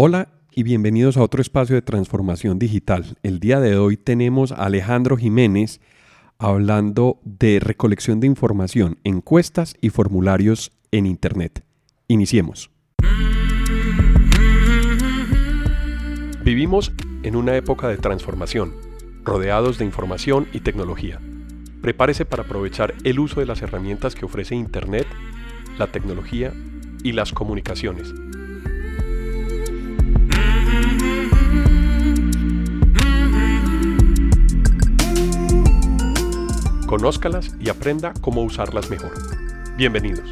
Hola y bienvenidos a otro espacio de transformación digital. El día de hoy tenemos a Alejandro Jiménez hablando de recolección de información, encuestas y formularios en Internet. Iniciemos. Vivimos en una época de transformación, rodeados de información y tecnología. Prepárese para aprovechar el uso de las herramientas que ofrece Internet, la tecnología y las comunicaciones Conózcalas y aprenda cómo usarlas mejor. Bienvenidos.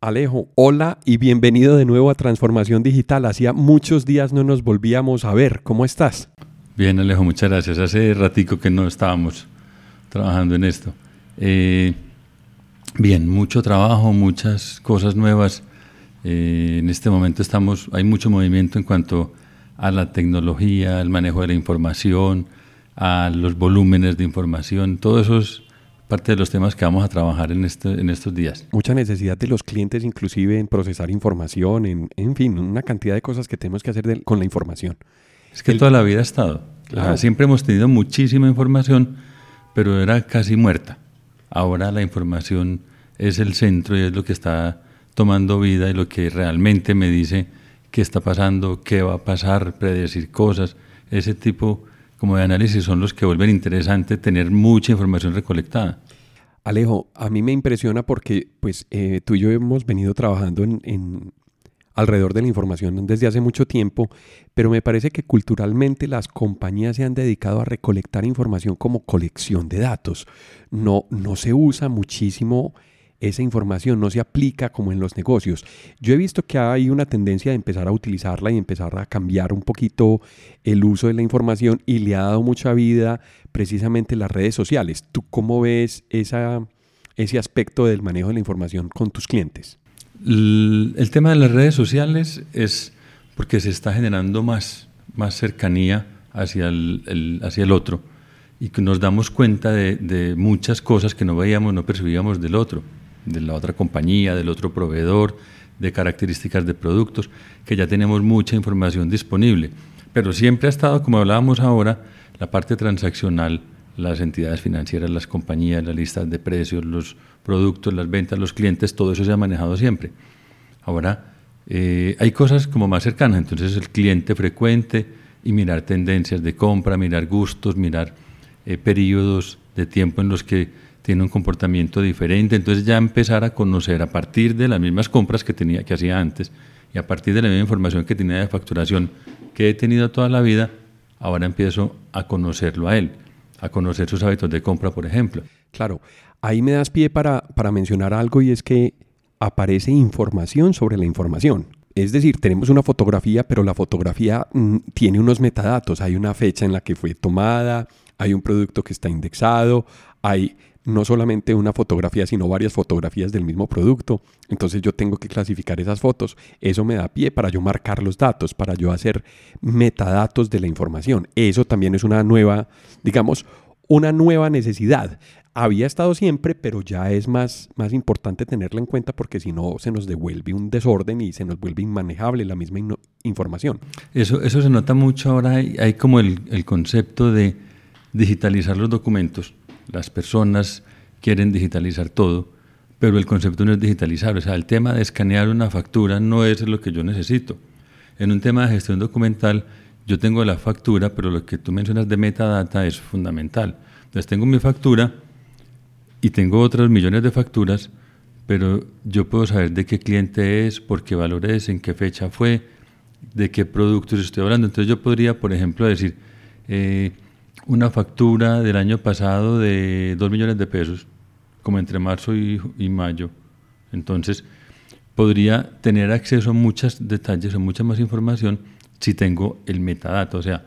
Alejo, hola y bienvenido de nuevo a Transformación Digital. Hacía muchos días no nos volvíamos a ver. ¿Cómo estás? Bien, Alejo, muchas gracias. Hace ratico que no estábamos trabajando en esto. Eh, bien, mucho trabajo, muchas cosas nuevas. Eh, en este momento estamos, hay mucho movimiento en cuanto a la tecnología, al manejo de la información, a los volúmenes de información, todo eso es parte de los temas que vamos a trabajar en, este, en estos días. Mucha necesidad de los clientes inclusive en procesar información, en, en fin, una cantidad de cosas que tenemos que hacer con la información. Es que toda la vida ha estado. siempre hemos tenido muchísima información, pero era casi muerta. Ahora la información es el centro y es lo que está tomando vida y lo que realmente me dice qué está pasando, qué va a pasar, predecir cosas. Ese tipo como de análisis son los que vuelven interesante tener mucha información recolectada. Alejo, a mí me impresiona porque pues eh, tú y yo hemos venido trabajando en, alrededor de la información desde hace mucho tiempo, pero me parece que culturalmente las compañías se han dedicado a recolectar información como colección de datos. No, no se usa muchísimo esa información no se aplica como en los negocios. Yo he visto que hay una tendencia de empezar a utilizarla y empezar a cambiar un poquito el uso de la información y le ha dado mucha vida precisamente las redes sociales. ¿Tú cómo ves esa, ese aspecto del manejo de la información con tus clientes? El, tema de las redes sociales es porque se está generando más, más cercanía hacia el, hacia el otro y que nos damos cuenta de, de muchas cosas que no veíamos, no percibíamos del otro de la otra compañía, del otro proveedor, de características de productos, que ya tenemos mucha información disponible. Pero siempre ha estado, como hablábamos ahora, la parte transaccional, las entidades financieras, las compañías, las listas de precios, los productos, las ventas, los clientes, todo eso se ha manejado siempre. Ahora, eh, hay cosas como más cercanas, entonces el cliente frecuente y mirar tendencias de compra, mirar gustos, mirar eh, periodos de tiempo en los que tiene un comportamiento diferente, entonces ya empezar a conocer a partir de las mismas compras que tenía que hacía antes y a partir de la misma información que tenía de facturación que he tenido toda la vida, ahora empiezo a conocerlo a él, a conocer sus hábitos de compra, por ejemplo. Claro, ahí me das pie para, para mencionar algo y es que aparece información sobre la información. Es decir, tenemos una fotografía, pero la fotografía mm, tiene unos metadatos. Hay una fecha en la que fue tomada, hay un producto que está indexado, hay no solamente una fotografía, sino varias fotografías del mismo producto. Entonces yo tengo que clasificar esas fotos. Eso me da pie para yo marcar los datos, para yo hacer metadatos de la información. Eso también es una nueva, digamos, una nueva necesidad. Había estado siempre, pero ya es más, más importante tenerla en cuenta porque si no se nos devuelve un desorden y se nos vuelve inmanejable la misma información. Eso, eso se nota mucho ahora. Hay, hay como el, el concepto de digitalizar los documentos las personas quieren digitalizar todo, pero el concepto no es digitalizar. O sea, el tema de escanear una factura no es lo que yo necesito. En un tema de gestión documental, yo tengo la factura, pero lo que tú mencionas de metadata es fundamental. Entonces, tengo mi factura y tengo otros millones de facturas, pero yo puedo saber de qué cliente es, por qué valor es, en qué fecha fue, de qué productos estoy hablando. Entonces, yo podría, por ejemplo, decir, eh, una factura del año pasado de 2 millones de pesos, como entre marzo y, mayo. Entonces, podría tener acceso a muchos detalles, a mucha más información si tengo el metadato. O sea,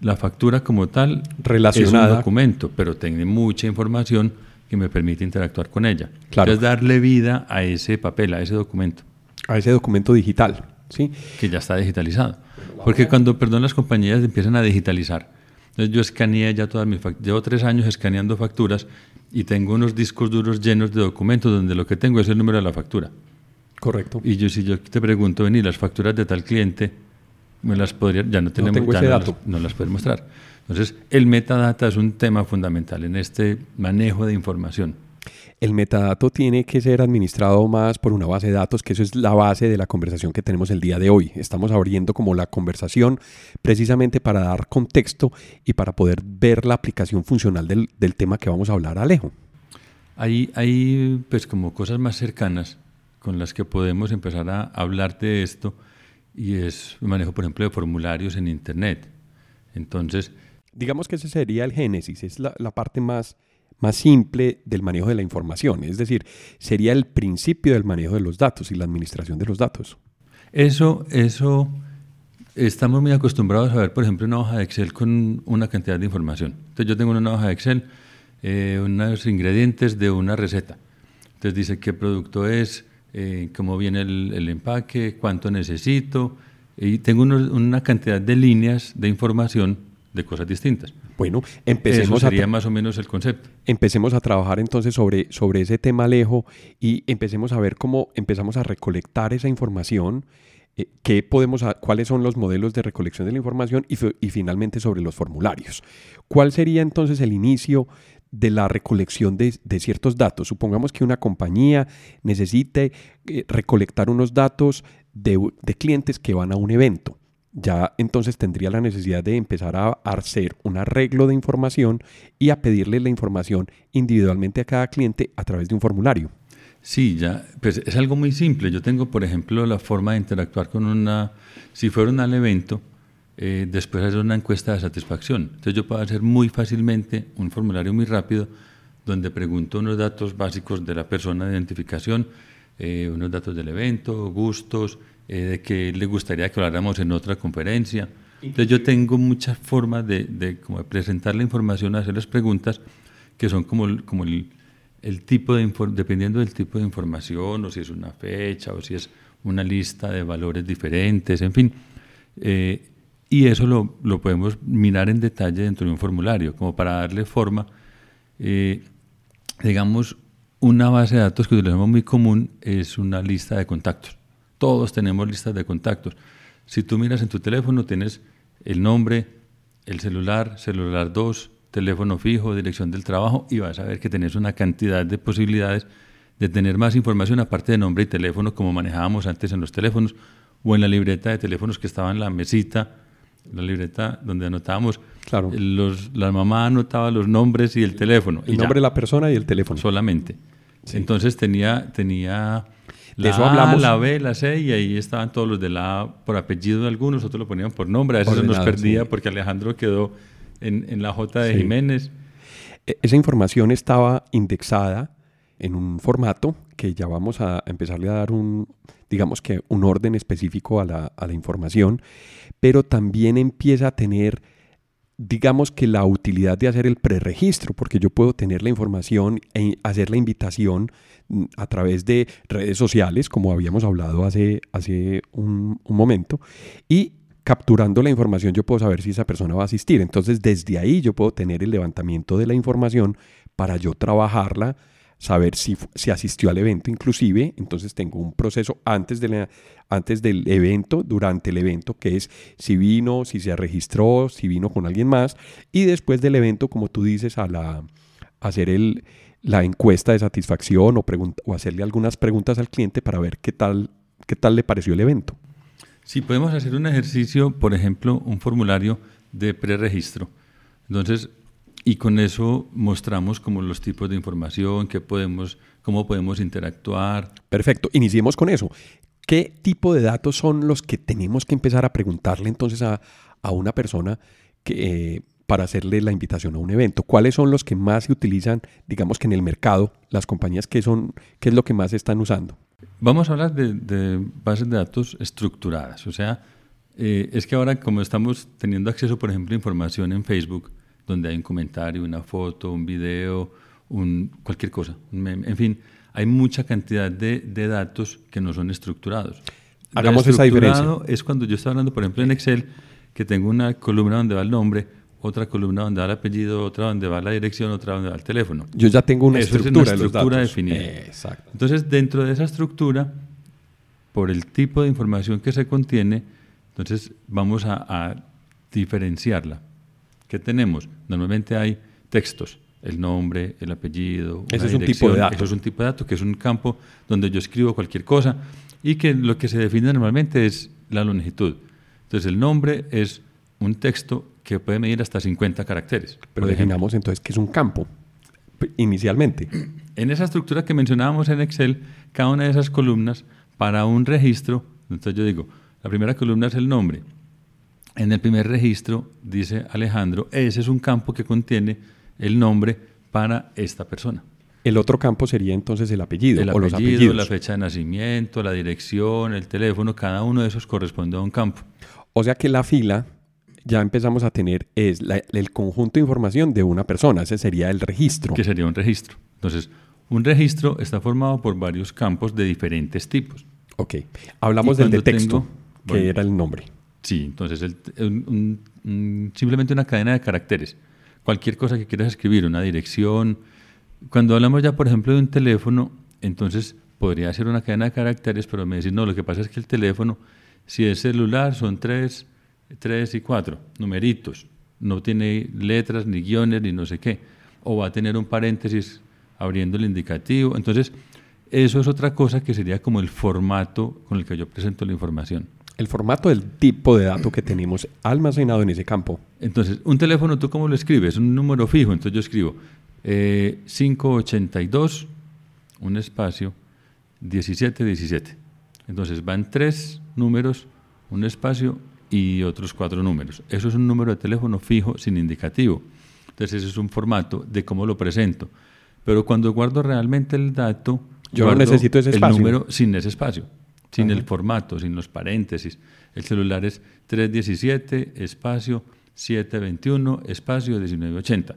la factura como tal Relacionada. es un documento, pero tiene mucha información que me permite interactuar con ella. Claro. Entonces, darle vida a ese papel, a ese documento. A ese documento digital, ¿sí? Que ya está digitalizado. Porque cuando, perdón, las compañías empiezan a digitalizar, entonces yo escaneé ya todas mis facturas, llevo tres años escaneando facturas y tengo unos discos duros llenos de documentos donde lo que tengo es el número de la factura. Correcto. Y yo si yo te pregunto, venir las facturas de tal cliente, me las podría, ya no tenemos, tengo ya ese no, dato. Las, no las puedes mostrar. Entonces, el metadata es un tema fundamental en este manejo de información. El metadato tiene que ser administrado más por una base de datos, que eso es la base de la conversación que tenemos el día de hoy. Estamos abriendo como la conversación precisamente para dar contexto y para poder ver la aplicación funcional del, del tema que vamos a hablar, Alejo. Hay, hay pues como cosas más cercanas con las que podemos empezar a hablar de esto y es el manejo, por ejemplo, de formularios en Internet. Entonces, digamos que ese sería el génesis, es la, la parte más, más simple del manejo de la información, es decir, sería el principio del manejo de los datos y la administración de los datos. Eso, eso, estamos muy acostumbrados a ver, por ejemplo, una hoja de Excel con una cantidad de información. Entonces yo tengo una hoja de Excel, eh, unos ingredientes de una receta. Entonces dice qué producto es, eh, cómo viene el, empaque, cuánto necesito, y tengo una cantidad de líneas de información de cosas distintas. Bueno, empecemos Eso sería más o menos el concepto. Empecemos a trabajar entonces sobre, sobre ese tema, Alejo, y empecemos a ver cómo empezamos a recolectar esa información, eh, qué podemos, a, cuáles son los modelos de recolección de la información y, y finalmente sobre los formularios. ¿Cuál sería entonces el inicio de la recolección de, de, ciertos datos. Supongamos que una compañía necesite eh, recolectar unos datos de, de, clientes que van a un evento. Ya entonces tendría la necesidad de empezar a hacer un arreglo de información y a pedirle la información individualmente a cada cliente a través de un formulario. Sí, ya, pues es algo muy simple. Yo tengo, por ejemplo, la forma de interactuar con una, si fuera al evento, eh, después hacer una encuesta de satisfacción. Entonces yo puedo hacer muy fácilmente un formulario muy rápido donde pregunto unos datos básicos de la persona de identificación, eh, unos datos del evento, gustos, eh, de que le gustaría que habláramos en otra conferencia. Entonces yo tengo muchas formas de, de, como de presentar la información, hacer las preguntas que son como, como el, el tipo de, dependiendo del tipo de información, o si es una fecha, o si es una lista de valores diferentes, en fin. Eh, y eso lo, lo, podemos mirar en detalle dentro de un formulario, como para darle forma. Eh, digamos, una base de datos que utilizamos muy común es una lista de contactos. Todos tenemos listas de contactos. Si tú miras en tu teléfono, tienes el nombre, el celular, celular 2, teléfono fijo, dirección del trabajo, y vas a ver que tenés una cantidad de posibilidades de tener más información aparte de nombre y teléfono, como manejábamos antes en los teléfonos, o en la libreta de teléfonos que estaba en la mesita la libreta donde anotábamos. Claro. Los, la mamá anotaba los nombres y el teléfono. El y nombre de la persona y el teléfono. Solamente. Sí. Entonces tenía, tenía la de eso A, hablamos. la B, la C y ahí estaban todos los de la A por apellido de algunos, otros lo ponían por nombre. A veces Ordenado, nos perdía sí. porque Alejandro quedó en, en la J de Sí. Jiménez. E- Esa información estaba indexada en un formato que ya vamos a empezarle a dar un, digamos que un orden específico a la, a la información, pero también empieza a tener, digamos que la utilidad de hacer el preregistro, porque yo puedo tener la información e hacer la invitación mm, a través de redes sociales, como habíamos hablado hace, hace un, un momento, y capturando la información yo puedo saber si esa persona va a asistir. Entonces desde ahí yo puedo tener el levantamiento de la información para yo trabajarla, saber si, si asistió al evento inclusive. Entonces tengo un proceso antes, de la- antes del evento, durante el evento, que es si vino, si se registró, si vino con alguien más. Y después del evento, como tú dices, a la, hacer el, la encuesta de satisfacción o, o hacerle algunas preguntas al cliente para ver qué tal, qué tal le pareció el evento. Si podemos hacer un ejercicio, por ejemplo, un formulario de preregistro. Entonces, y con eso mostramos como los tipos de información, que podemos, cómo podemos interactuar. Perfecto, iniciemos con eso. ¿Qué tipo de datos son los que tenemos que empezar a preguntarle entonces a, a una persona que, eh, para hacerle la invitación a un evento? ¿Cuáles son los que más se utilizan, digamos que en el mercado, las compañías que son, qué es lo que más están usando? Vamos a hablar de, de bases de datos estructuradas. O sea, eh, es que ahora como estamos teniendo acceso, por ejemplo, a información en Facebook, donde hay un comentario, una foto, un video, un, cualquier cosa, en fin, hay mucha cantidad de, de datos que no son estructurados. Hagamos esa diferencia. Es cuando yo estoy hablando, por ejemplo, en Excel, que tengo una columna donde va el nombre, otra columna donde va el apellido, otra donde va la dirección, otra donde va el teléfono. Yo ya tengo una Eso es estructura, una de los estructura datos. definida. Exacto. Entonces, dentro de esa estructura, por el tipo de información que se contiene, entonces vamos a, a diferenciarla. ¿Qué tenemos? Normalmente hay textos, el nombre, el apellido, una es un tipo de dato. Eso es un tipo de dato, que es un campo donde yo escribo cualquier cosa y que lo que se define normalmente es la longitud. Entonces, el nombre es un texto que puede medir hasta 50 caracteres. Pero definamos entonces que es un campo inicialmente. En esa estructura que mencionábamos en Excel, cada una de esas columnas para un registro, entonces yo digo, la primera columna es el nombre. En el primer registro, dice Alejandro, ese es un campo que contiene el nombre para esta persona. El otro campo sería entonces el apellido El o los apellido, apellidos. la fecha de nacimiento, la dirección, el teléfono, cada uno de esos corresponde a un campo. O sea que la fila ya empezamos a tener es la- el conjunto de información de una persona. Ese sería el registro. que sería un registro. Entonces, un registro está formado por varios campos de diferentes tipos. Ok. Hablamos del de texto, tengo- que bueno. era el nombre. Sí, entonces el- simplemente una cadena de caracteres. Cualquier cosa que quieras escribir, una dirección. Cuando hablamos ya, por ejemplo, de un teléfono, entonces podría ser una cadena de caracteres, pero me decís, no, lo que pasa es que el teléfono, si es celular, son tres, tres y cuatro numeritos. No tiene letras, ni guiones, ni no sé qué. O va a tener un paréntesis abriendo el indicativo. Entonces, eso es otra cosa que sería como el formato con el que yo presento la información. El formato del tipo de dato que tenemos almacenado en ese campo. Entonces, un teléfono, ¿tú cómo lo escribes? Un número fijo. Entonces yo escribo eh, 582, un espacio, 1717. Entonces van tres números, un espacio y otros cuatro números. Eso es un número de teléfono fijo sin indicativo. Entonces ese es un formato de cómo lo presento. Pero cuando guardo realmente el dato, Yo no necesito ese espacio. El número sin ese espacio, sin el formato, sin los paréntesis. El celular es 317, espacio 721, espacio 1980.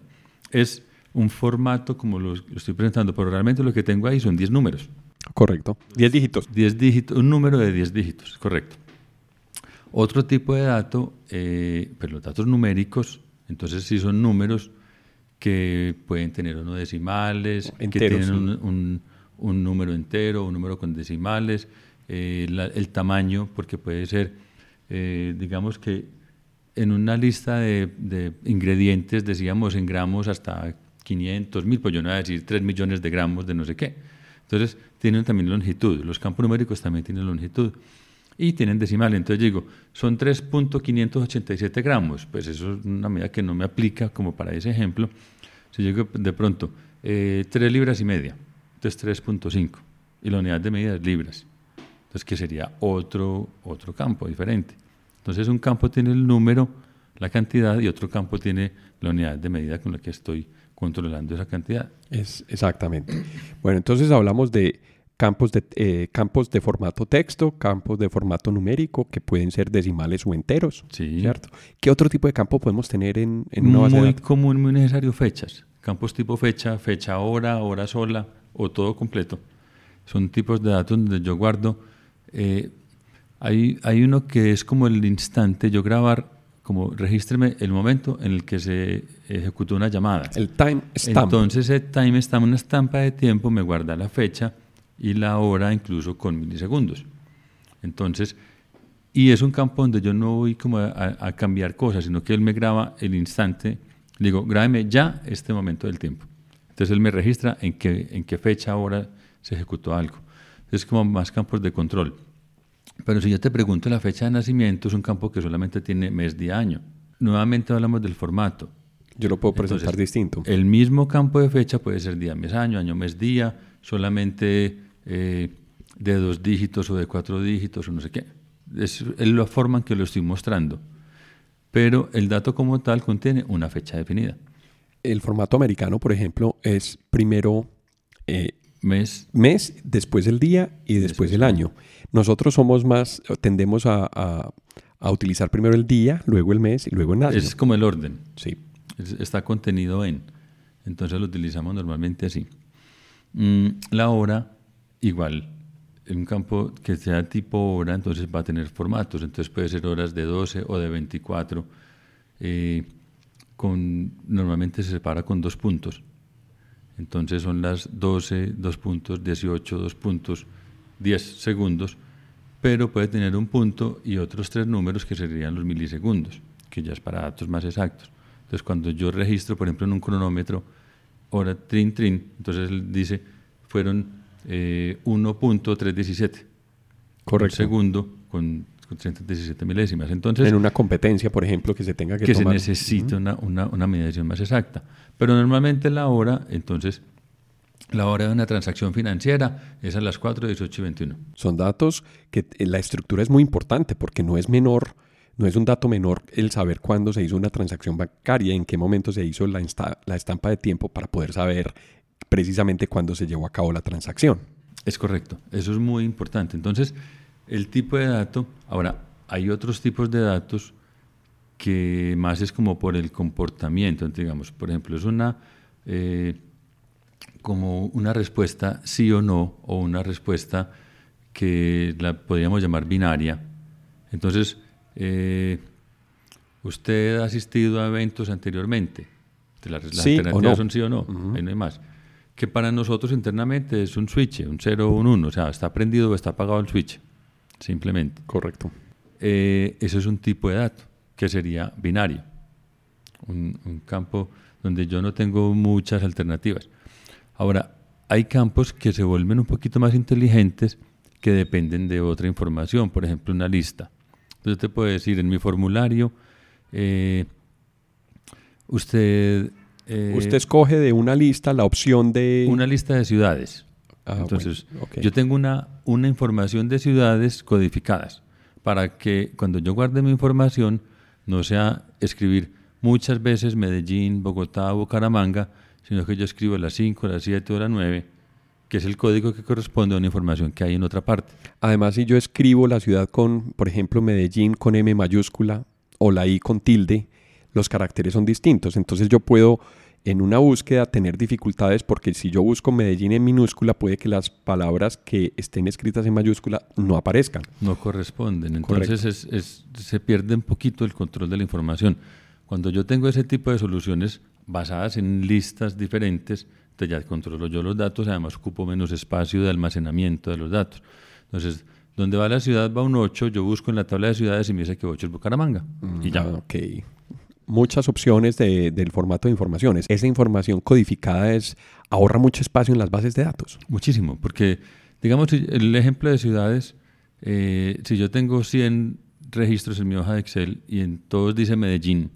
Es un formato como lo, estoy presentando, pero realmente lo que tengo ahí son 10 números. Correcto. 10 dígitos. 10 dígitos, un número de 10 dígitos, correcto. Otro tipo de dato, eh, pero los datos numéricos, entonces sí son números que pueden tener uno decimales, que Enteros, tienen sí. un, un- un número entero, un número con decimales, eh, la- el tamaño, porque puede ser, eh, digamos que en una lista de, de ingredientes decíamos en gramos hasta 500 mil, pues yo no voy a decir 3 millones de gramos de no sé qué. Entonces tienen también longitud, los campos numéricos también tienen longitud y tienen decimal. Entonces digo, son 3.587 gramos, pues eso es una medida que no me aplica como para ese ejemplo. Si yo digo de pronto, eh, 3 libras y media, entonces 3.5 y la unidad de medida es libras. Entonces, que sería otro, otro campo diferente. Entonces, un campo tiene el número, la cantidad, y otro campo tiene la unidad de medida con la que estoy controlando esa cantidad. Es, exactamente. Bueno, entonces hablamos de campos de, eh, campos de formato texto, campos de formato numérico, que pueden ser decimales o enteros. Sí. ¿Cierto? ¿Qué otro tipo de campo podemos tener en, en una base de muy datos? común, muy necesario fechas. Campos tipo fecha, fecha hora, hora sola o todo completo. Son tipos de datos donde yo guardo. Eh, hay, hay uno que es como el instante, yo grabar, como regístreme el momento en el que se ejecutó una llamada. El time stamp. Entonces, ese timestamp, una estampa de tiempo, me guarda la fecha y la hora, incluso con milisegundos. Entonces, y es un campo donde yo no voy como a, a- a cambiar cosas, sino que él me graba el instante. Le digo, grábeme ya este momento del tiempo. Entonces, él me registra en qué, en qué fecha, hora se ejecutó algo. Es como más campos de control. Pero si yo te pregunto la fecha de nacimiento, es un campo que solamente tiene mes, día, año. Nuevamente hablamos del formato. Yo lo puedo presentar Entonces, distinto. El mismo campo de fecha puede ser día, mes, año, año, mes, día, solamente eh, de dos dígitos o de cuatro dígitos o no sé qué. Es, es la forma en que lo estoy mostrando. Pero el dato como tal contiene una fecha definida. El formato americano, por ejemplo, es primero eh, Mes, mes, después el día y después Después el año. Nosotros somos más, tendemos a, a- a utilizar primero el día, luego el mes y luego el año. es como el orden. Sí. Es- está contenido en. Entonces lo utilizamos normalmente así. Mm, la hora, igual. En un campo que sea tipo hora, entonces va a tener formatos. Entonces puede ser horas de 12 o de 24. eh, con, normalmente se separa con dos puntos. Entonces son las 12, dos puntos, 18, dos puntos, 10 segundos, pero puede tener un punto y otros tres números que serían los milisegundos, que ya es para datos más exactos. Entonces cuando yo registro, por ejemplo, en un cronómetro, hora trin trin, entonces él dice, fueron eh, 1.317. Correcto. Un segundo con 317 milésimas. Entonces, en una competencia, por ejemplo, que se tenga que, que tomar. se necesita una, una, una, medición más exacta. Pero normalmente la hora, entonces, la hora de una transacción financiera es a las 4, 18 y 21. Son datos que eh, la estructura es muy importante porque no es menor, no es un dato menor el saber cuándo se hizo una transacción bancaria, en qué momento se hizo la, la estampa de tiempo para poder saber precisamente cuándo se llevó a cabo la transacción. Es correcto, eso es muy importante. Entonces, el tipo de dato, ahora, hay otros tipos de datos que más es como por el comportamiento, digamos, por ejemplo, es una eh, como una respuesta sí o no, o una respuesta que la podríamos llamar binaria. Entonces, eh, ¿usted ha asistido a eventos anteriormente? Las, sí alternativas son sí o no, ahí no hay más. Que para nosotros internamente es un switch, un 0 o un 1, o sea, está prendido o está apagado el switch simplemente. Correcto. Eh, eso es un tipo de dato que sería binario, un, campo donde yo no tengo muchas alternativas. Ahora, hay campos que se vuelven un poquito más inteligentes que dependen de otra información, por ejemplo, una lista. Entonces te puedo decir, en mi formulario, eh, usted... Eh, usted escoge de una lista la opción de... Una lista de ciudades. Ah, Entonces, yo tengo una, una información de ciudades codificadas para que cuando yo guarde mi información no sea escribir muchas veces Medellín, Bogotá, Bucaramanga, sino que yo escribo las 5, las 7 o las 9, que es el código que corresponde a una información que hay en otra parte. Además, si yo escribo la ciudad con, por ejemplo, Medellín con M mayúscula o la I con tilde, los caracteres son distintos. Entonces yo puedo en una búsqueda tener dificultades porque si yo busco Medellín en minúscula puede que las palabras que estén escritas en mayúscula no aparezcan. No corresponden, entonces se pierde un poquito el control de la información. Cuando yo tengo ese tipo de soluciones basadas en listas diferentes, entonces ya controlo yo los datos, además ocupo menos espacio de almacenamiento de los datos. Entonces, donde va la ciudad va un 8, yo busco en la tabla de ciudades y me dice que 8 es Bucaramanga. y ya. Mm, ok muchas opciones del formato de informaciones. Esa información codificada es, ahorra mucho espacio en las bases de datos. Muchísimo, porque digamos el ejemplo de ciudades, eh, si yo tengo 100 registros en mi hoja de Excel y en todos dice Medellín,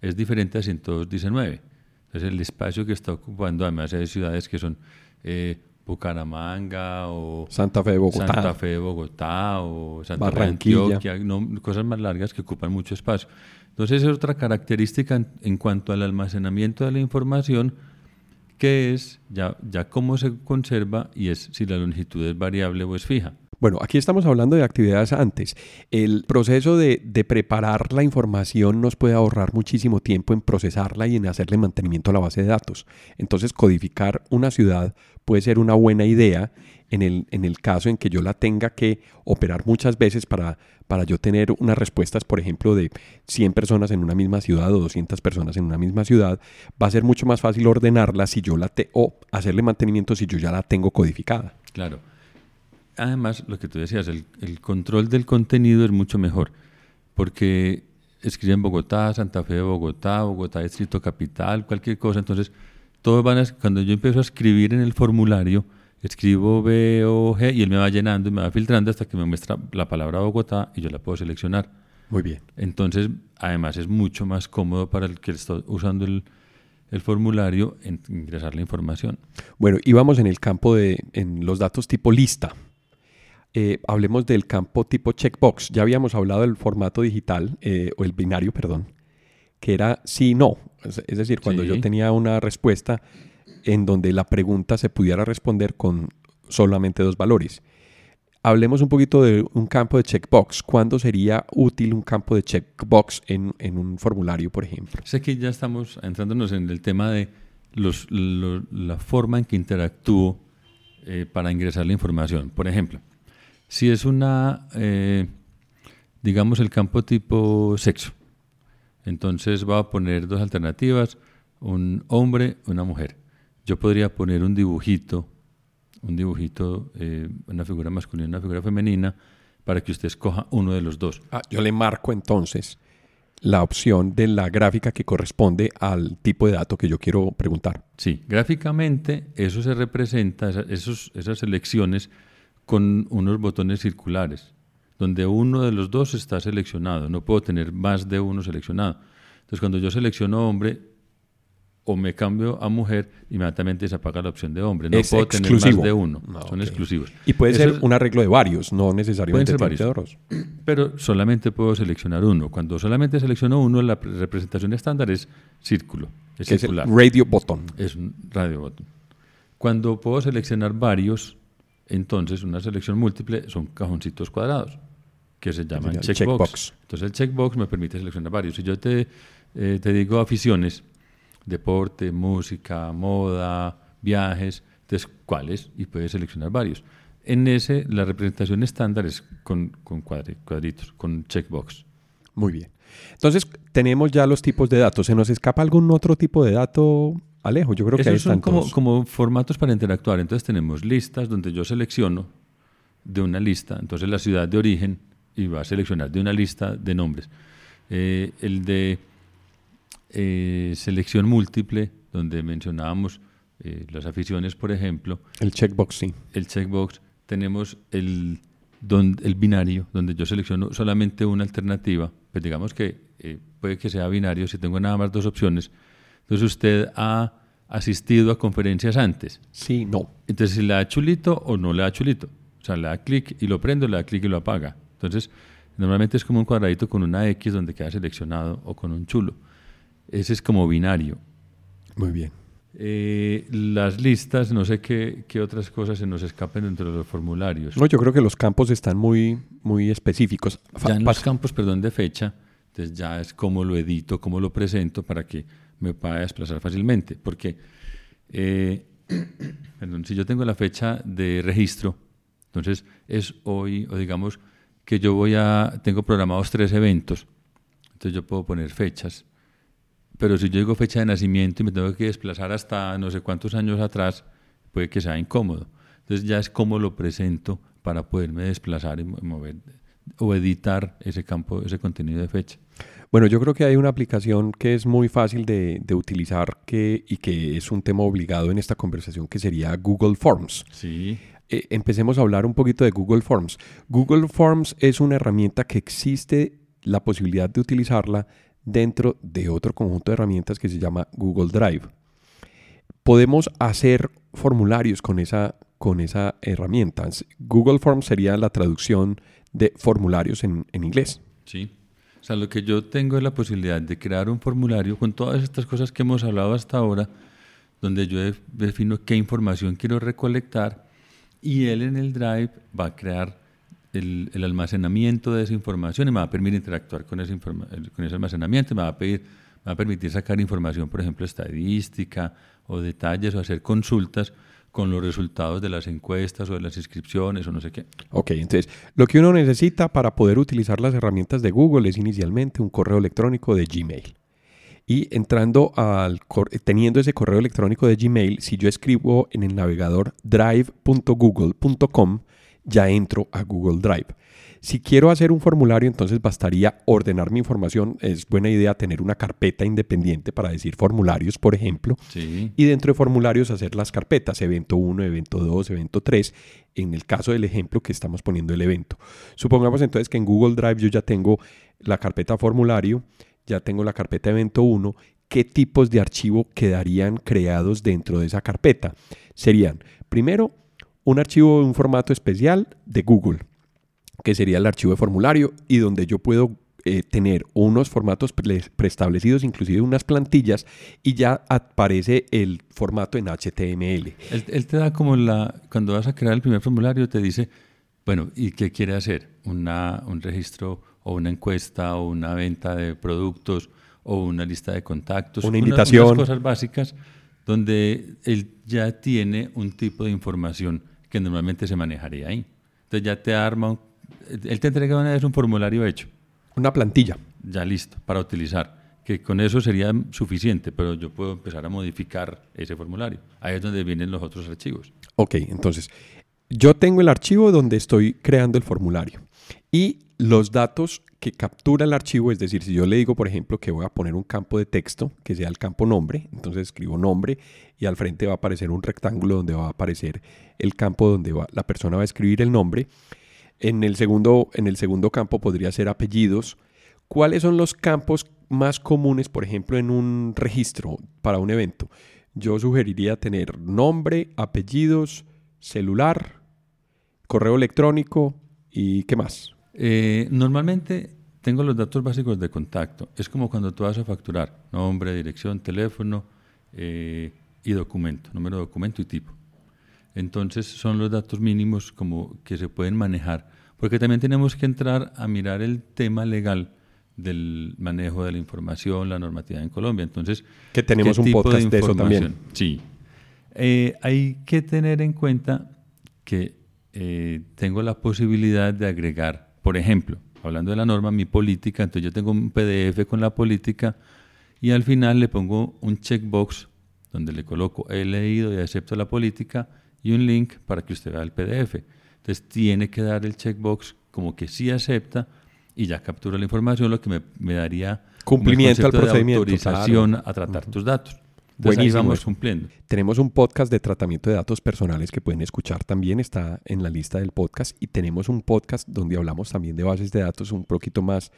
es diferente a si en todos dice 9. Entonces el espacio que está ocupando, además hay ciudades que son eh, Bucaramanga o Santa Fe de Bogotá, Santa Fe de Bogotá o Santa Barranquilla, Fe no, cosas más largas que ocupan mucho espacio. Entonces es otra característica en, cuanto al almacenamiento de la información que es ya, cómo se conserva y es si la longitud es variable o es fija. Bueno, aquí estamos hablando de actividades antes. El proceso de, preparar la información nos puede ahorrar muchísimo tiempo en procesarla y en hacerle mantenimiento a la base de datos. Entonces, codificar una ciudad puede ser una buena idea en el, en el caso en que yo la tenga que operar muchas veces para, para yo tener unas respuestas, por ejemplo, de 100 personas en una misma ciudad o 200 personas en una misma ciudad, va a ser mucho más fácil ordenarla si yo la te o hacerle mantenimiento si yo ya la tengo codificada. Claro. Además, lo que tú decías, el, el control del contenido es mucho mejor, porque escriben Bogotá, Santa Fe de Bogotá, Bogotá Distrito Capital, cualquier cosa, entonces todos van a, cuando yo empiezo a escribir en el formulario, escribo B o G y él me va llenando y me va filtrando hasta que me muestra la palabra Bogotá y yo la puedo seleccionar. Muy bien. Entonces, además es mucho más cómodo para el que está usando el, el formulario en ingresar la información. Bueno, íbamos en el campo de en los datos tipo lista. Eh, hablemos del campo tipo checkbox. Ya habíamos hablado del formato digital, eh, o el binario, perdón, que era sí no. Es, decir, cuando yo tenía una respuesta en donde la pregunta se pudiera responder con solamente dos valores. Hablemos un poquito de un campo de checkbox. ¿Cuándo sería útil un campo de checkbox en, en un formulario, por ejemplo? Sé que ya estamos entrándonos en el tema de los, la forma en que interactúo eh, para ingresar la información. Por ejemplo, si es una, eh, digamos, el campo tipo sexo. Entonces va a poner dos alternativas, un hombre, una mujer. Yo podría poner un dibujito, un dibujito, eh, una figura masculina, una figura femenina, para que usted escoja uno de los dos. Ah, yo le marco entonces la opción de la gráfica que corresponde al tipo de dato que yo quiero preguntar. Sí, gráficamente eso se representa, esos, esas selecciones con unos botones circulares, donde uno de los dos está seleccionado. No puedo tener más de uno seleccionado. Entonces, cuando yo selecciono hombre, o me cambio a mujer, inmediatamente se apaga la opción de hombre. No puedo tener más de uno. Ah, Son exclusivos. Y puede ser un arreglo de varios, no necesariamente ser varios. Pero solamente puedo seleccionar uno. Cuando solamente selecciono uno, la representación estándar es círculo. Es, circular. radio button. Es un radio button. Cuando puedo seleccionar varios, entonces una selección múltiple son cajoncitos cuadrados que se llaman checkbox. Entonces el checkbox me permite seleccionar varios. Si yo te, eh, te digo aficiones, deporte, música, moda, viajes, entonces, ¿cuáles? Y puedes seleccionar varios. En ese, la representación estándar es con, con cuadritos, con checkbox. Muy bien. Entonces, tenemos ya los tipos de datos. ¿Se nos escapa algún otro tipo de dato, Alejo? Yo creo que Esos son como, como formatos para interactuar. Entonces, tenemos listas donde yo selecciono de una lista, entonces la ciudad de origen, y va a seleccionar de una lista de nombres. Eh, el de eh, selección múltiple, donde mencionábamos eh, las aficiones, por ejemplo. El checkbox, sí. El checkbox. Tenemos el, el binario, donde yo selecciono solamente una alternativa. Pues digamos que eh, puede que sea binario si tengo nada más dos opciones. Entonces usted ha asistido a conferencias antes. Sí, no. Entonces si le da chulito o no le da chulito. O sea, le da clic y lo prendo, le da clic y lo apaga. Entonces, normalmente es como un cuadradito con una X donde queda seleccionado o con un chulo. Ese es como binario. Muy bien. Eh, las listas, no sé qué, qué, otras cosas se nos escapen dentro de los formularios. No, yo creo que los campos están muy, muy específicos. Ya en los campos, perdón, de fecha, entonces ya es cómo lo edito, cómo lo presento para que me pueda desplazar fácilmente. Porque, eh, perdón, si yo tengo la fecha de registro, entonces es hoy, o digamos que yo voy a, tengo programados tres eventos, entonces yo puedo poner fechas pero si yo digo fecha de nacimiento y me tengo que desplazar hasta no sé cuántos años atrás, puede que sea incómodo. Entonces ya es cómo lo presento para poderme desplazar y mover o editar ese campo, ese contenido de fecha. Bueno, yo creo que hay una aplicación que es muy fácil de, utilizar que, y que es un tema obligado en esta conversación que sería Google Forms. Sí. Eh, empecemos a hablar un poquito de Google Forms. Google Forms es una herramienta que existe la posibilidad de utilizarla dentro de otro conjunto de herramientas que se llama Google Drive. Podemos hacer formularios con esa, con esa herramienta. Google Forms sería la traducción de formularios en, en inglés. Sí. O sea, lo que yo tengo es la posibilidad de crear un formulario con todas estas cosas que hemos hablado hasta ahora, donde yo defino qué información quiero recolectar y él en el Drive va a crear el, almacenamiento de esa información y me va a permitir interactuar con ese, con ese almacenamiento, me va, a pedir, va a permitir sacar información, por ejemplo, estadística o detalles o hacer consultas con los resultados de las encuestas o de las inscripciones o no sé qué. Ok, entonces lo que uno necesita para poder utilizar las herramientas de Google es inicialmente un correo electrónico de Gmail. Y entrando al teniendo ese correo electrónico de Gmail, si yo escribo en el navegador drive.google.com, ya entro a Google Drive. Si quiero hacer un formulario, entonces bastaría ordenar mi información. Es buena idea tener una carpeta independiente para decir formularios, por ejemplo. Y dentro de formularios hacer las carpetas, evento 1, evento 2, evento 3, en el caso del ejemplo que estamos poniendo el evento. Supongamos entonces que en Google Drive yo ya tengo la carpeta formulario, ya tengo la carpeta evento 1. ¿Qué tipos de archivo quedarían creados dentro de esa carpeta? Serían, primero, un archivo de un formato especial de Google, que sería el archivo de formulario y donde yo puedo eh, tener unos formatos preestablecidos, inclusive unas plantillas, y ya aparece el formato en HTML. Él, te da como la, cuando vas a crear el primer formulario, te dice, bueno, ¿y qué quiere hacer? Una, un registro o una encuesta o una venta de productos o una lista de contactos. Una invitación. unas cosas básicas donde él ya tiene un tipo de información que normalmente se manejaría ahí. Entonces ya te arma, él te entrega una vez un formulario hecho. Una plantilla. Ya listo, para utilizar, que con eso sería suficiente, pero yo puedo empezar a modificar ese formulario. Ahí es donde vienen los otros archivos. Ok, entonces, yo tengo el archivo donde estoy creando el formulario y los datos que captura el archivo, es decir, si yo le digo, por ejemplo, que voy a poner un campo de texto, que sea el campo nombre, entonces escribo nombre y al frente va a aparecer un rectángulo donde va a aparecer el campo donde va, la persona va a escribir el nombre. En el, segundo, en el segundo campo podría ser apellidos. ¿Cuáles son los campos más comunes, por ejemplo, en un registro para un evento? Yo sugeriría tener nombre, apellidos, celular, correo electrónico y qué más. Eh, normalmente tengo los datos básicos de contacto. Es como cuando tú vas a facturar nombre, dirección, teléfono eh, y documento, número de documento y tipo. Entonces son los datos mínimos como que se pueden manejar, porque también tenemos que entrar a mirar el tema legal del manejo de la información, la normatividad en Colombia. Entonces, que tenemos un podcast de, eso también. Sí. Eh, hay que tener en cuenta que eh, tengo la posibilidad de agregar, por ejemplo, hablando de la norma, mi política, entonces yo tengo un PDF con la política y al final le pongo un checkbox donde le coloco he leído y acepto la política y un link para que usted vea el PDF. Entonces tiene que dar el checkbox como que sí acepta y ya captura la información, lo que me, daría cumplimiento al procedimiento, de autorización a tratar tus datos. Entonces ahí vamos cumpliendo. Tenemos un podcast de tratamiento de datos personales que pueden escuchar también, está en la lista del podcast. Y tenemos un podcast donde hablamos también de bases de datos un poquito más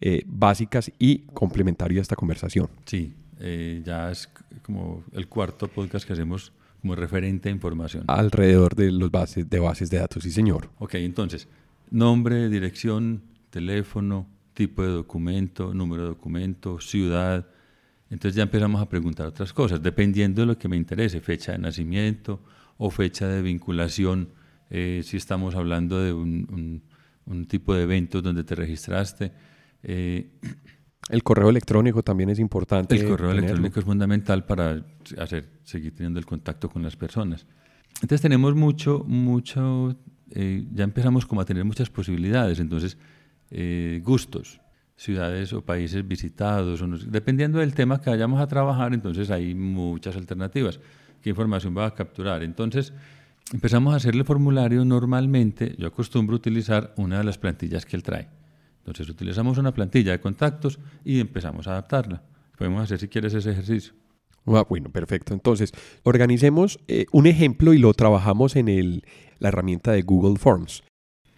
eh, básicas y complementario a esta conversación. Sí, eh, ya es como el cuarto podcast que hacemos como referente a información. Alrededor de los bases de bases de datos, sí señor. Ok, entonces, nombre, dirección, teléfono, tipo de documento, número de documento, ciudad. Entonces ya empezamos a preguntar otras cosas, dependiendo de lo que me interese, fecha de nacimiento o fecha de vinculación, eh, si estamos hablando de un, tipo de evento donde te registraste. Eh, el correo electrónico también es importante. El correo electrónico es fundamental para hacer, seguir teniendo el contacto con las personas. Entonces tenemos mucho, mucho, eh, ya empezamos como a tener muchas posibilidades. Entonces, eh, gustos, ciudades o países visitados, dependiendo del tema que vayamos a trabajar, entonces hay muchas alternativas. ¿Qué información va a capturar? Entonces, empezamos a hacerle formulario normalmente, yo acostumbro utilizar una de las plantillas que él trae. Entonces utilizamos una plantilla de contactos y empezamos a adaptarla. Podemos hacer si quieres ese ejercicio. Ah, bueno, perfecto. Entonces, organicemos eh, un ejemplo y lo trabajamos en el, la herramienta de Google Forms.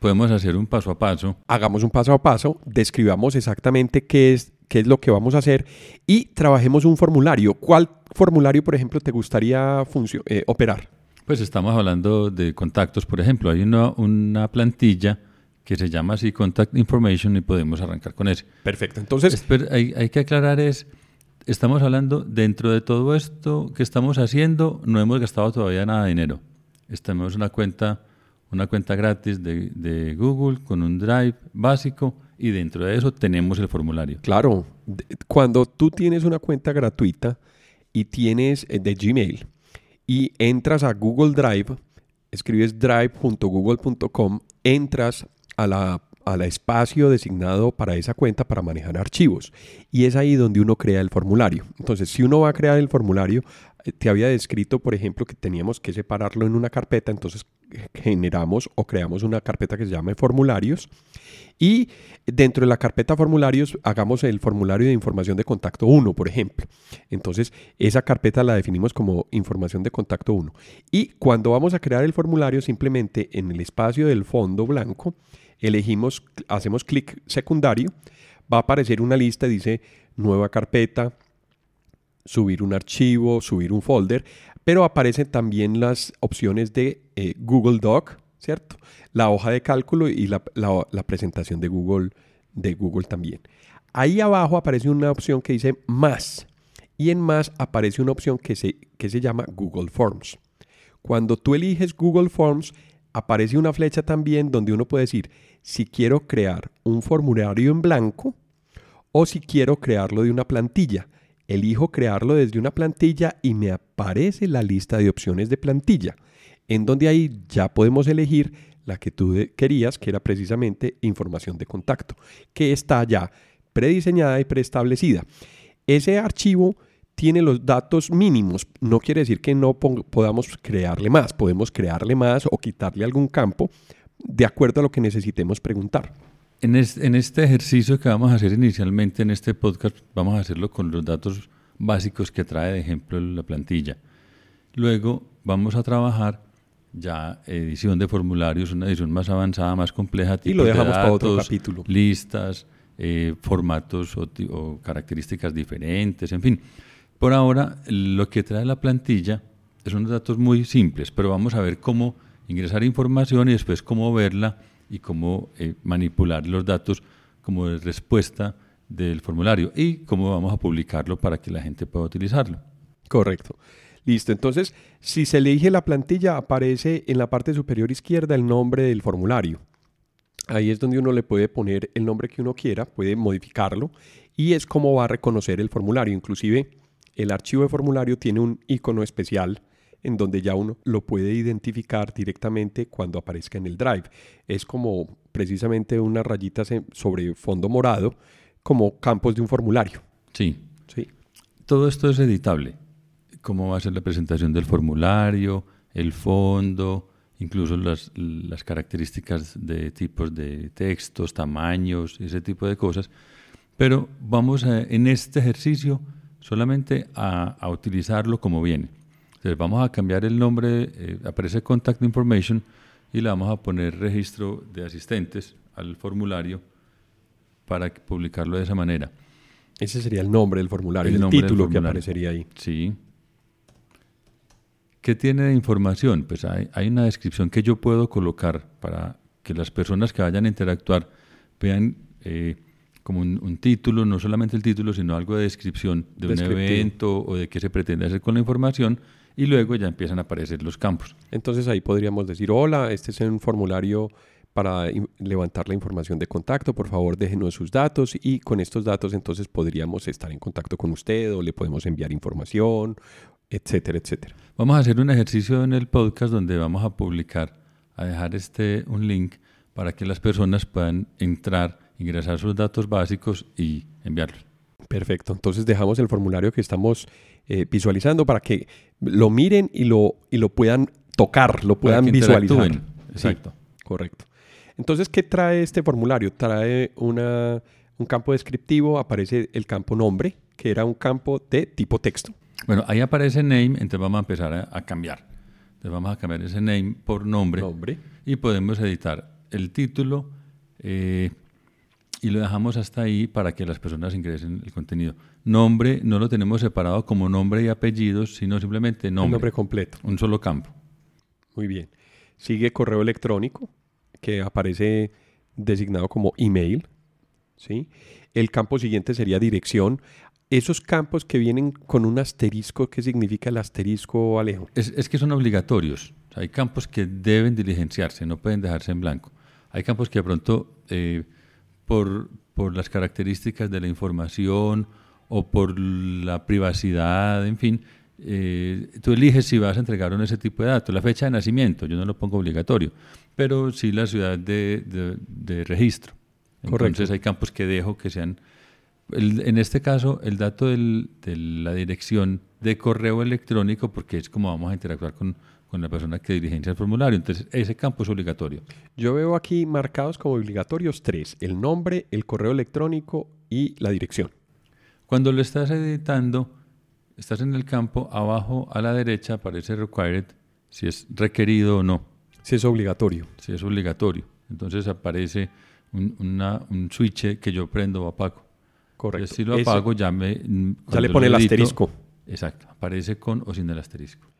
Podemos hacer un paso a paso. Hagamos un paso a paso, describamos exactamente qué es, qué es lo que vamos a hacer y trabajemos un formulario. ¿Cuál formulario, por ejemplo, te gustaría eh, operar? Pues estamos hablando de contactos, por ejemplo. Hay una, una plantilla que se llama así Contact Information y podemos arrancar con ese. Perfecto, entonces... hay, hay, que aclarar es, estamos hablando, dentro de todo esto que estamos haciendo, no hemos gastado todavía nada de dinero. Estamos una cuenta, una cuenta gratis de, Google con un Drive básico y dentro de eso tenemos el formulario. Claro, cuando tú tienes una cuenta gratuita y tienes eh, de Gmail y entras a Google Drive, escribes drive.google.com, entras a la, al espacio designado para esa cuenta para manejar archivos. Y es ahí donde uno crea el formulario. Entonces, si uno va a crear el formulario, eh, te había descrito, por ejemplo, que teníamos que separarlo en una carpeta, entonces generamos o creamos una carpeta que se llama formularios y dentro de la carpeta formularios hagamos el formulario de información de contacto 1, por ejemplo. Entonces, esa carpeta la definimos como información de contacto 1. Y cuando vamos a crear el formulario, simplemente en el espacio del fondo blanco, elegimos, hacemos clic secundario, va a aparecer una lista, dice nueva carpeta, subir un archivo, subir un folder, pero aparecen también las opciones de eh, Google Doc, ¿cierto? La hoja de cálculo y la, presentación de Google, de Google también. Ahí abajo aparece una opción que dice más y en más aparece una opción que se, que se llama Google Forms. Cuando tú eliges Google Forms, aparece una flecha también donde uno puede decir si quiero crear un formulario en blanco o si quiero crearlo de una plantilla. Elijo crearlo desde una plantilla y me aparece la lista de opciones de plantilla, en donde ahí ya podemos elegir la que tú querías, que era precisamente información de contacto, que está ya prediseñada y preestablecida. ese archivo tiene los datos mínimos. No quiere decir que no podamos crearle más. Podemos crearle más o quitarle algún campo de acuerdo a lo que necesitemos preguntar. En, este ejercicio que vamos a hacer inicialmente en este podcast, vamos a hacerlo con los datos básicos que trae de ejemplo la plantilla. Luego vamos a trabajar ya edición de formularios, una edición más avanzada, más compleja. Y lo dejamos para otro capítulo. Listas, eh, formatos o, características diferentes, en fin. Por ahora, lo que trae la plantilla son datos muy simples, pero vamos a ver cómo ingresar información y después cómo verla y cómo eh, manipular los datos como respuesta del formulario y cómo vamos a publicarlo para que la gente pueda utilizarlo. Correcto. Listo, entonces si se elige la plantilla aparece en la parte superior izquierda el nombre del formulario. Ahí es donde uno le puede poner el nombre que uno quiera, puede modificarlo y es como va a reconocer el formulario. Inclusive el archivo de formulario tiene un icono especial en donde ya uno lo puede identificar directamente cuando aparezca en el drive. Es como precisamente unas rayitas sobre fondo morado, como campos de un formulario. Sí. sí. Todo esto es editable. Cómo va a ser la presentación del formulario, el fondo, incluso las, las características de tipos de textos, tamaños, ese tipo de cosas. Pero vamos en este ejercicio solamente a, a utilizarlo como viene. Entonces vamos a cambiar el nombre, eh, aparece Contact Information y le vamos a poner registro de asistentes al formulario para publicarlo de esa manera. Ese sería el nombre del formulario, el, título que aparecería ahí. Sí. ¿Qué tiene de información? Pues hay, una descripción que yo puedo colocar para que las personas que vayan a interactuar vean eh, como un, título, no solamente el título, sino algo de descripción de un evento o de qué se pretende hacer con la información y luego ya empiezan a aparecer los campos. Entonces ahí podríamos decir, hola, este es un formulario para levantar la información de contacto, por favor déjenos sus datos y con estos datos entonces podríamos estar en contacto con usted o le podemos enviar información, etcétera, etcétera. Vamos a hacer un ejercicio en el podcast donde vamos a publicar, a dejar este un link para que las personas puedan entrar, ingresar sus datos básicos y enviarlos. Perfecto, entonces dejamos el formulario que estamos eh, visualizando para que lo miren y lo, y lo puedan tocar, lo puedan visualizar. Exacto. correcto. Entonces, ¿qué trae este formulario? Trae una, un campo descriptivo, aparece el campo nombre, que era un campo de tipo texto. Bueno, ahí aparece name, entonces vamos a empezar a, cambiar. Entonces vamos a cambiar ese name por nombre, nombre. y podemos editar el título eh, y lo dejamos hasta ahí para que las personas ingresen el contenido. Nombre no lo tenemos separado como nombre y apellidos, sino simplemente nombre. nombre completo. Un solo campo. Muy bien. Sigue correo electrónico, que aparece designado como email. ¿sí? El campo siguiente sería dirección. Esos campos que vienen con un asterisco, ¿qué significa el asterisco, Alejo? Es, que son obligatorios. hay campos que deben diligenciarse, no pueden dejarse en blanco. Hay campos que de pronto... Eh, por, por las características de la información o por la privacidad, en fin, eh, tú eliges si vas a entregar ese tipo de datos. La fecha de nacimiento, yo no lo pongo obligatorio, pero sí la ciudad de, de, registro. Entonces hay campos que dejo que sean, en este caso, el dato del, de la dirección de correo electrónico, porque es como vamos a interactuar con, con la persona que diligencia el formulario. Entonces, ese campo es obligatorio. Yo veo aquí marcados como obligatorios tres, el nombre, el correo electrónico y la dirección. Cuando lo estás editando, estás en el campo, abajo a la derecha aparece required, si es requerido o no. Si es obligatorio. Si es obligatorio. Entonces aparece un, switch que yo prendo o apago. Correcto. si lo apago, ya me... Ya le pone el asterisco. Exacto. Aparece con o sin el asterisco.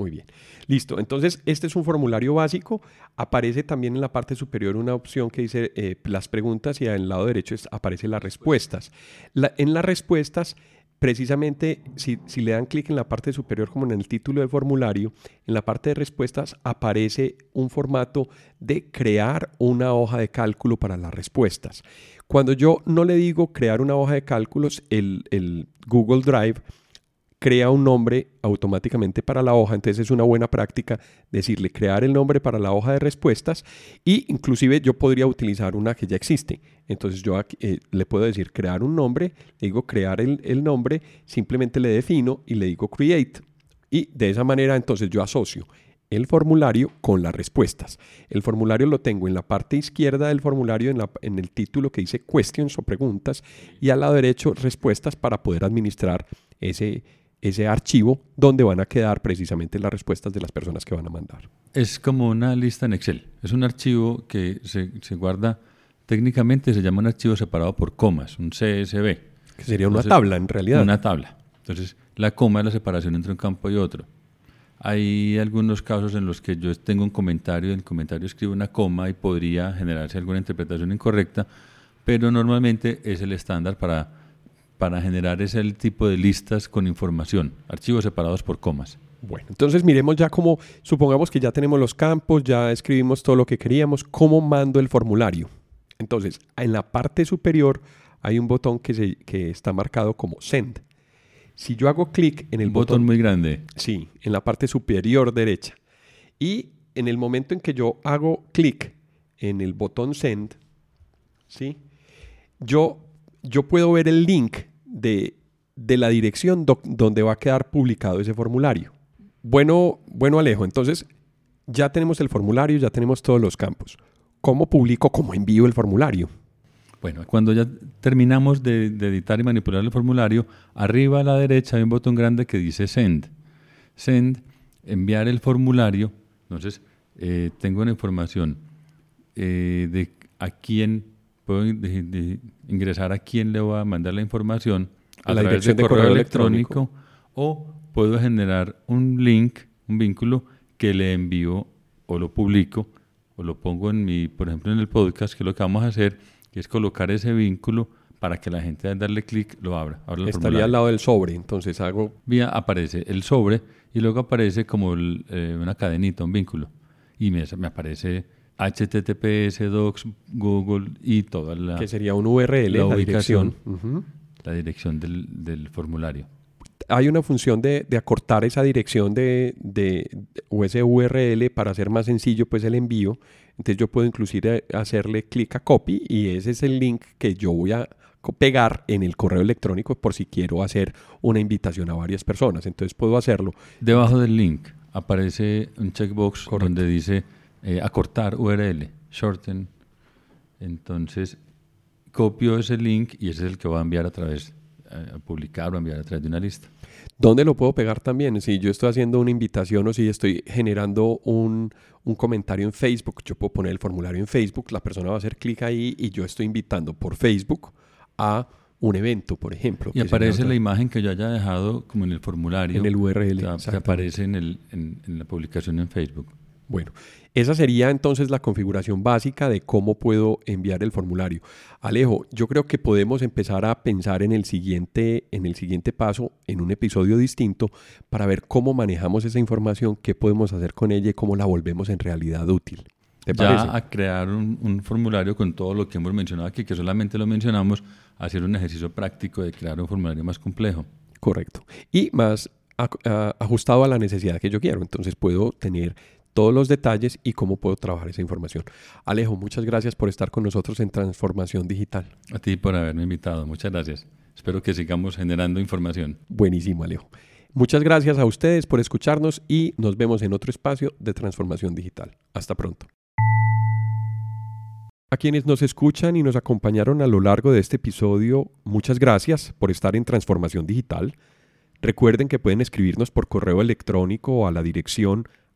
Muy bien. Listo. Entonces, este es un formulario básico. Aparece también en la parte superior una opción que dice eh, las preguntas y en el lado derecho aparece las respuestas. en las respuestas, precisamente, si, si le dan clic en la parte superior, como en el título de formulario, en la parte de respuestas aparece un formato de crear una hoja de cálculo para las respuestas. Cuando yo no le digo crear una hoja de cálculos, el, el Google Drive crea un nombre automáticamente para la hoja. Entonces es una buena práctica decirle crear el nombre para la hoja de respuestas y inclusive yo podría utilizar una que ya existe. Entonces yo eh, le puedo decir crear un nombre, le digo crear el, el nombre, simplemente le defino y le digo create. Y de esa manera entonces yo asocio el formulario con las respuestas. El formulario lo tengo en la parte izquierda del formulario, en, el título que dice questions o preguntas, y al lado derecho respuestas para poder administrar ese, ese archivo donde van a quedar precisamente las respuestas de las personas que van a mandar. Es como una lista en Excel. Es un archivo que se, se guarda, técnicamente se llama un archivo separado por comas, un CSV. Que sería una tabla en realidad. Una tabla. Entonces, la coma es la separación entre un campo y otro. Hay algunos casos en los que yo tengo un comentario, en el comentario escribo una coma y podría generarse alguna interpretación incorrecta, pero normalmente es el estándar para, para generar ese tipo de listas con información, archivos separados por comas. Bueno, entonces miremos ya cómo, supongamos que ya tenemos los campos, ya escribimos todo lo que queríamos, ¿cómo mando el formulario? Entonces, en la parte superior hay un botón que, se, que está marcado como Send. Si yo hago clic en el botón, muy grande. Sí, en la parte superior derecha. Y en el momento en que yo hago clic en el botón send, ¿sí? Yo, yo puedo ver el link de, la dirección donde va a quedar publicado ese formulario. Bueno, bueno Alejo, entonces ya tenemos el formulario, ya tenemos todos los campos. ¿Cómo publico, cómo envío el formulario? Bueno, cuando ya terminamos de, editar y manipular el formulario, arriba a la derecha hay un botón grande que dice Send. Send, enviar el formulario. Entonces, eh, tengo una información eh, de a quién puedo ingresar a quién le voy a mandar la información a, la dirección de correo, electrónico, o puedo generar un link, un vínculo que le envío o lo publico o lo pongo en mi, por ejemplo, en el podcast, que es lo que vamos a hacer que es colocar ese vínculo para que la gente al darle clic lo abra. Estaría al lado del sobre, entonces hago... Vía aparece el sobre y luego aparece como eh, una cadenita, un vínculo. Y me, me, aparece HTTPS, Docs, Google y toda la... Que sería un URL, la, ubicación, La dirección del, del, formulario. Hay una función de, de acortar esa dirección de, de, o ese URL para hacer más sencillo pues el envío entonces yo puedo inclusive hacerle clic a copy y ese es el link que yo voy a pegar en el correo electrónico por si quiero hacer una invitación a varias personas. Entonces puedo hacerlo. Debajo del link aparece un checkbox donde dice eh, acortar URL, shorten. Entonces copio ese link y ese es el que voy a enviar a través, eh, a publicar o enviar a través de una lista. ¿Dónde lo puedo pegar también? Si yo estoy haciendo una invitación o si estoy generando un, comentario en Facebook, yo puedo poner el formulario en Facebook, la persona va a hacer clic ahí y yo estoy invitando por Facebook a un evento, por ejemplo. Y aparece la imagen que yo haya dejado como en el formulario. En el URL. Que aparece en, el, en la publicación en Facebook. Bueno, esa sería entonces la configuración básica de cómo puedo enviar el formulario. Alejo, yo creo que podemos empezar a pensar en el siguiente, en el siguiente paso, en un episodio distinto, para ver cómo manejamos esa información, qué podemos hacer con ella y cómo la volvemos en realidad útil. ¿Te ya a crear un, formulario con todo lo que hemos mencionado aquí, que solamente lo mencionamos, hacer un ejercicio práctico de crear un formulario más complejo. Correcto. Y más ajustado a la necesidad que yo quiero. Entonces puedo tener todos los detalles y cómo puedo trabajar esa información. Alejo, muchas gracias por estar con nosotros en Transformación Digital. A ti por haberme invitado, muchas gracias. Espero que sigamos generando información. Buenísimo, Alejo. Muchas gracias a ustedes por escucharnos y nos vemos en otro espacio de Transformación Digital. Hasta pronto. A quienes nos escuchan y nos acompañaron a lo largo de este episodio, muchas gracias por estar en Transformación Digital. Recuerden que pueden escribirnos por correo electrónico a la dirección